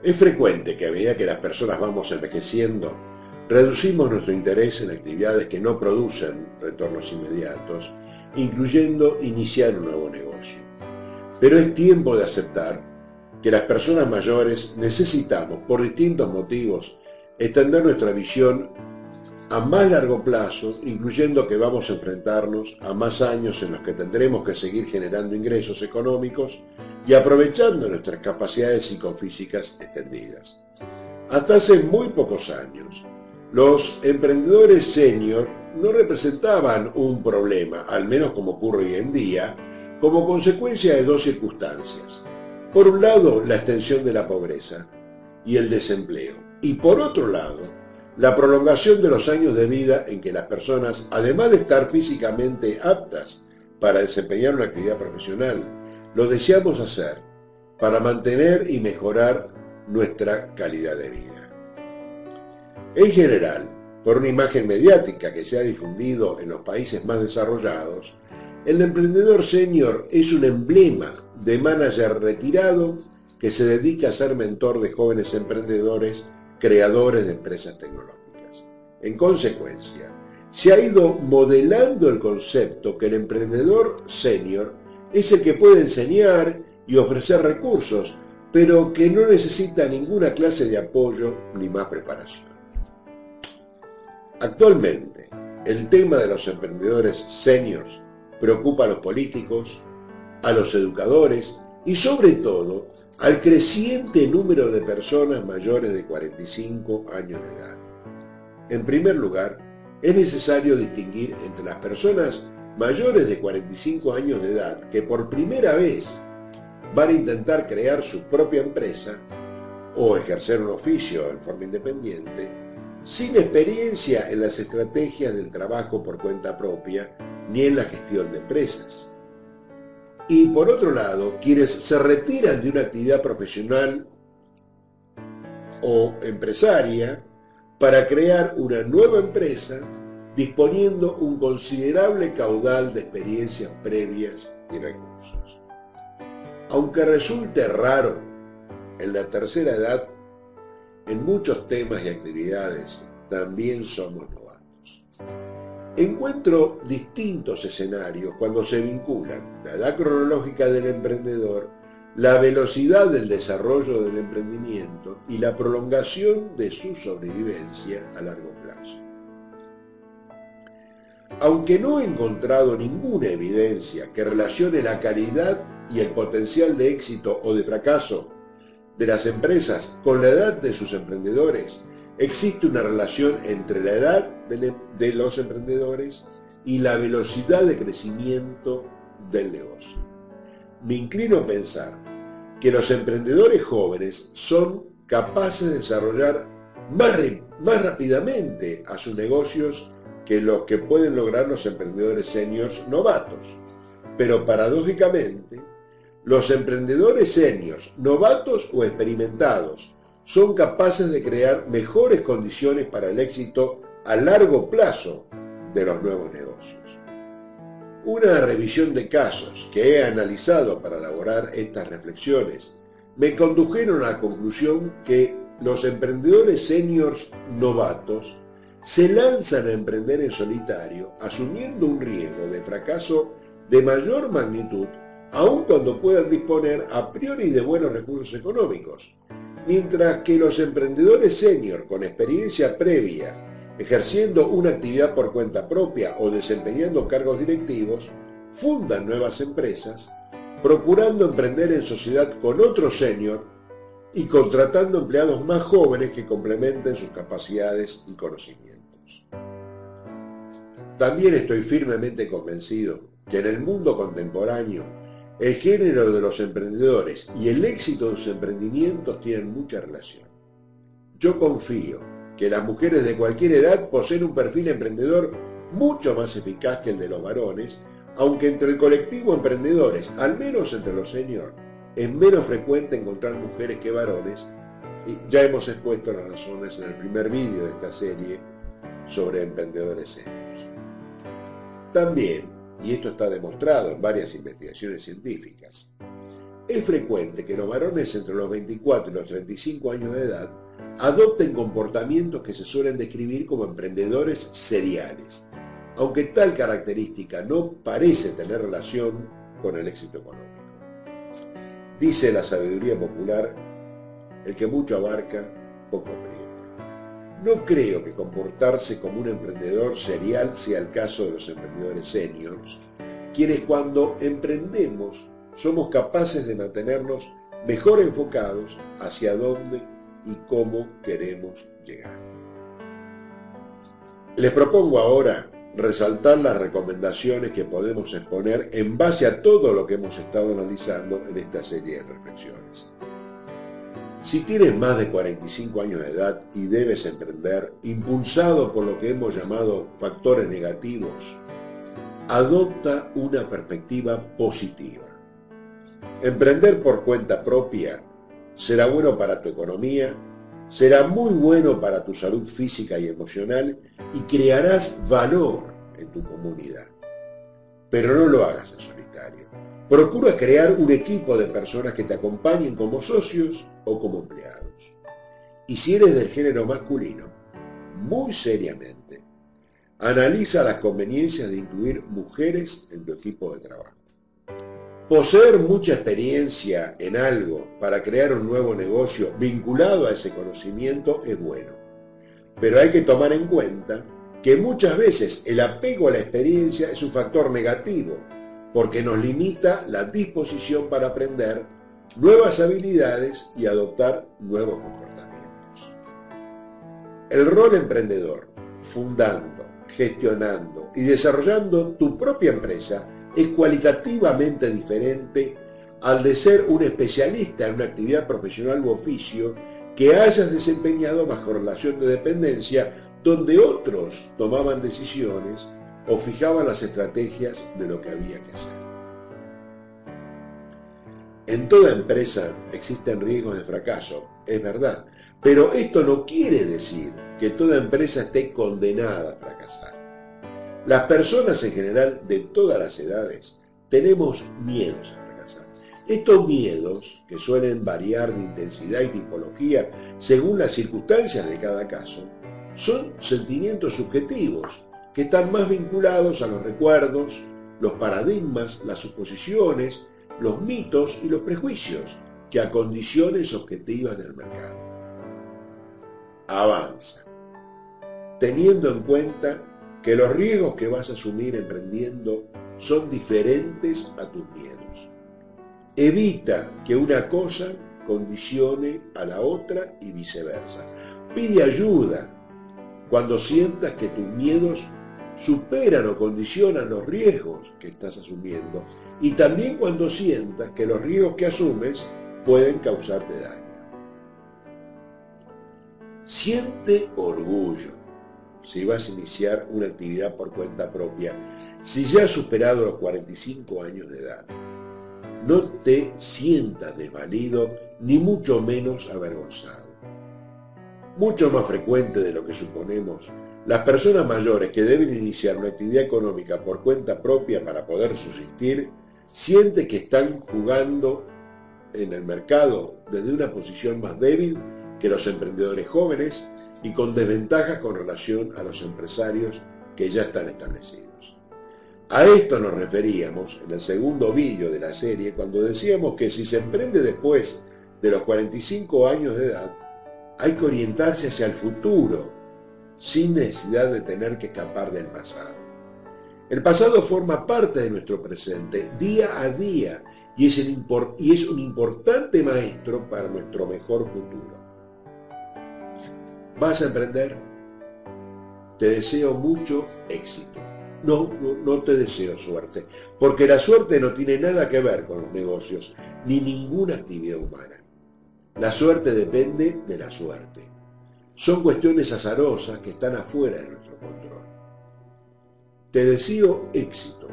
Es frecuente que a medida que las personas vamos envejeciendo, reducimos nuestro interés en actividades que no producen retornos inmediatos, incluyendo iniciar un nuevo negocio. Pero es tiempo de aceptar que las personas mayores necesitamos, por distintos motivos, extender nuestra visión a más largo plazo, incluyendo que vamos a enfrentarnos a más años en los que tendremos que seguir generando ingresos económicos y aprovechando nuestras capacidades psicofísicas extendidas. Hasta hace muy pocos años, los emprendedores senior no representaban un problema, al menos como ocurre hoy en día, como consecuencia de dos circunstancias. Por un lado, la extensión de la pobreza y el desempleo. Y por otro lado, la prolongación de los años de vida en que las personas, además de estar físicamente aptas para desempeñar una actividad profesional, lo deseamos hacer para mantener y mejorar nuestra calidad de vida. En general, por una imagen mediática que se ha difundido en los países más desarrollados, el emprendedor senior es un emblema de manager retirado que se dedica a ser mentor de jóvenes emprendedores creadores de empresas tecnológicas. En consecuencia, se ha ido modelando el concepto que el emprendedor senior es el que puede enseñar y ofrecer recursos, pero que no necesita ninguna clase de apoyo ni más preparación. Actualmente, el tema de los emprendedores seniors preocupa a los políticos, a los educadores y sobre todo al creciente número de personas mayores de 45 años de edad. En primer lugar, es necesario distinguir entre las personas mayores de 45 años de edad que por primera vez van a intentar crear su propia empresa o ejercer un oficio en forma independiente, sin experiencia en las estrategias del trabajo por cuenta propia ni en la gestión de empresas. Y por otro lado, quienes se retiran de una actividad profesional o empresaria para crear una nueva empresa disponiendo un considerable caudal de experiencias previas y recursos. Aunque resulte raro, en la tercera edad, en muchos temas y actividades también somos novatos. Encuentro distintos escenarios cuando se vinculan la edad cronológica del emprendedor, la velocidad del desarrollo del emprendimiento y la prolongación de su sobrevivencia a largo plazo. Aunque no he encontrado ninguna evidencia que relacione la calidad y el potencial de éxito o de fracaso de las empresas con la edad de sus emprendedores, existe una relación entre la edad de los emprendedores y la velocidad de crecimiento del negocio. Me inclino a pensar que los emprendedores jóvenes son capaces de desarrollar más, más rápidamente a sus negocios que los que pueden lograr los emprendedores seniors novatos. Pero paradójicamente, los emprendedores seniors novatos o experimentados son capaces de crear mejores condiciones para el éxito a largo plazo de los nuevos negocios. Una revisión de casos que he analizado para elaborar estas reflexiones me condujeron a la conclusión que los emprendedores seniors novatos se lanzan a emprender en solitario asumiendo un riesgo de fracaso de mayor magnitud aun cuando puedan disponer a priori de buenos recursos económicos, mientras que los emprendedores senior con experiencia previa, ejerciendo una actividad por cuenta propia o desempeñando cargos directivos, fundan nuevas empresas, procurando emprender en sociedad con otros senior y contratando empleados más jóvenes que complementen sus capacidades y conocimientos. También estoy firmemente convencido que en el mundo contemporáneo el género de los emprendedores y el éxito de sus emprendimientos tienen mucha relación. Yo confío que las mujeres de cualquier edad poseen un perfil emprendedor mucho más eficaz que el de los varones, aunque entre el colectivo emprendedores, al menos entre los seniors, es menos frecuente encontrar mujeres que varones, y ya hemos expuesto las razones en el primer vídeo de esta serie sobre emprendedores seniors. También y esto está demostrado en varias investigaciones científicas, es frecuente que los varones entre los 24 y los 35 años de edad adopten comportamientos que se suelen describir como emprendedores seriales, aunque tal característica no parece tener relación con el éxito económico. Dice la sabiduría popular, el que mucho abarca, poco aprieta. No creo que comportarse como un emprendedor serial sea el caso de los emprendedores seniors, quienes cuando emprendemos somos capaces de mantenernos mejor enfocados hacia dónde y cómo queremos llegar. Les propongo ahora resaltar las recomendaciones que podemos exponer en base a todo lo que hemos estado analizando en esta serie de reflexiones. Si tienes más de 45 años de edad y debes emprender, impulsado por lo que hemos llamado factores negativos, adopta una perspectiva positiva. Emprender por cuenta propia será bueno para tu economía, será muy bueno para tu salud física y emocional y crearás valor en tu comunidad. Pero no lo hagas solitario. Procura crear un equipo de personas que te acompañen como socios o como empleados. Y si eres del género masculino, muy seriamente, analiza las conveniencias de incluir mujeres en tu equipo de trabajo. Poseer mucha experiencia en algo para crear un nuevo negocio vinculado a ese conocimiento es bueno, pero hay que tomar en cuenta que muchas veces el apego a la experiencia es un factor negativo, porque nos limita la disposición para aprender nuevas habilidades y adoptar nuevos comportamientos. El rol emprendedor, fundando, gestionando y desarrollando tu propia empresa, es cualitativamente diferente al de ser un especialista en una actividad profesional u oficio que hayas desempeñado bajo relación de dependencia donde otros tomaban decisiones o fijaban las estrategias de lo que había que hacer. En toda empresa existen riesgos de fracaso, es verdad, pero esto no quiere decir que toda empresa esté condenada a fracasar. Las personas en general de todas las edades tenemos miedos a fracasar. Estos miedos, que suelen variar de intensidad y tipología según las circunstancias de cada caso, son sentimientos subjetivos que están más vinculados a los recuerdos, los paradigmas, las suposiciones, los mitos y los prejuicios que a condiciones objetivas del mercado. Avanza, teniendo en cuenta que los riesgos que vas a asumir emprendiendo son diferentes a tus miedos. Evita que una cosa condicione a la otra y viceversa. Pide ayuda cuando sientas que tus miedos superan o condicionan los riesgos que estás asumiendo y también cuando sientas que los riesgos que asumes pueden causarte daño. Siente orgullo si vas a iniciar una actividad por cuenta propia, si ya has superado los 45 años de edad. No te sientas desvalido ni mucho menos avergonzado. Mucho más frecuente de lo que suponemos, las personas mayores que deben iniciar una actividad económica por cuenta propia para poder subsistir, sienten que están jugando en el mercado desde una posición más débil que los emprendedores jóvenes y con desventajas con relación a los empresarios que ya están establecidos. A esto nos referíamos en el segundo vídeo de la serie cuando decíamos que si se emprende después de los 45 años de edad, hay que orientarse hacia el futuro sin necesidad de tener que escapar del pasado. El pasado forma parte de nuestro presente día a día y es, un importante maestro para nuestro mejor futuro. ¿Vas a emprender? Te deseo mucho éxito. No, no, no, te deseo suerte, porque la suerte no tiene nada que ver con los negocios, ni ninguna actividad humana. La suerte depende de la suerte. Son cuestiones azarosas que están afuera de nuestro control. Te deseo éxito,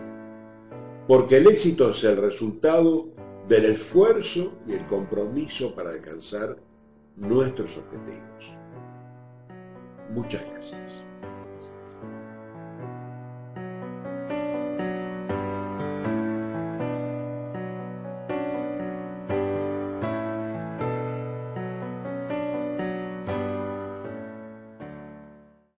porque el éxito es el resultado del esfuerzo y el compromiso para alcanzar nuestros objetivos. Muchas gracias.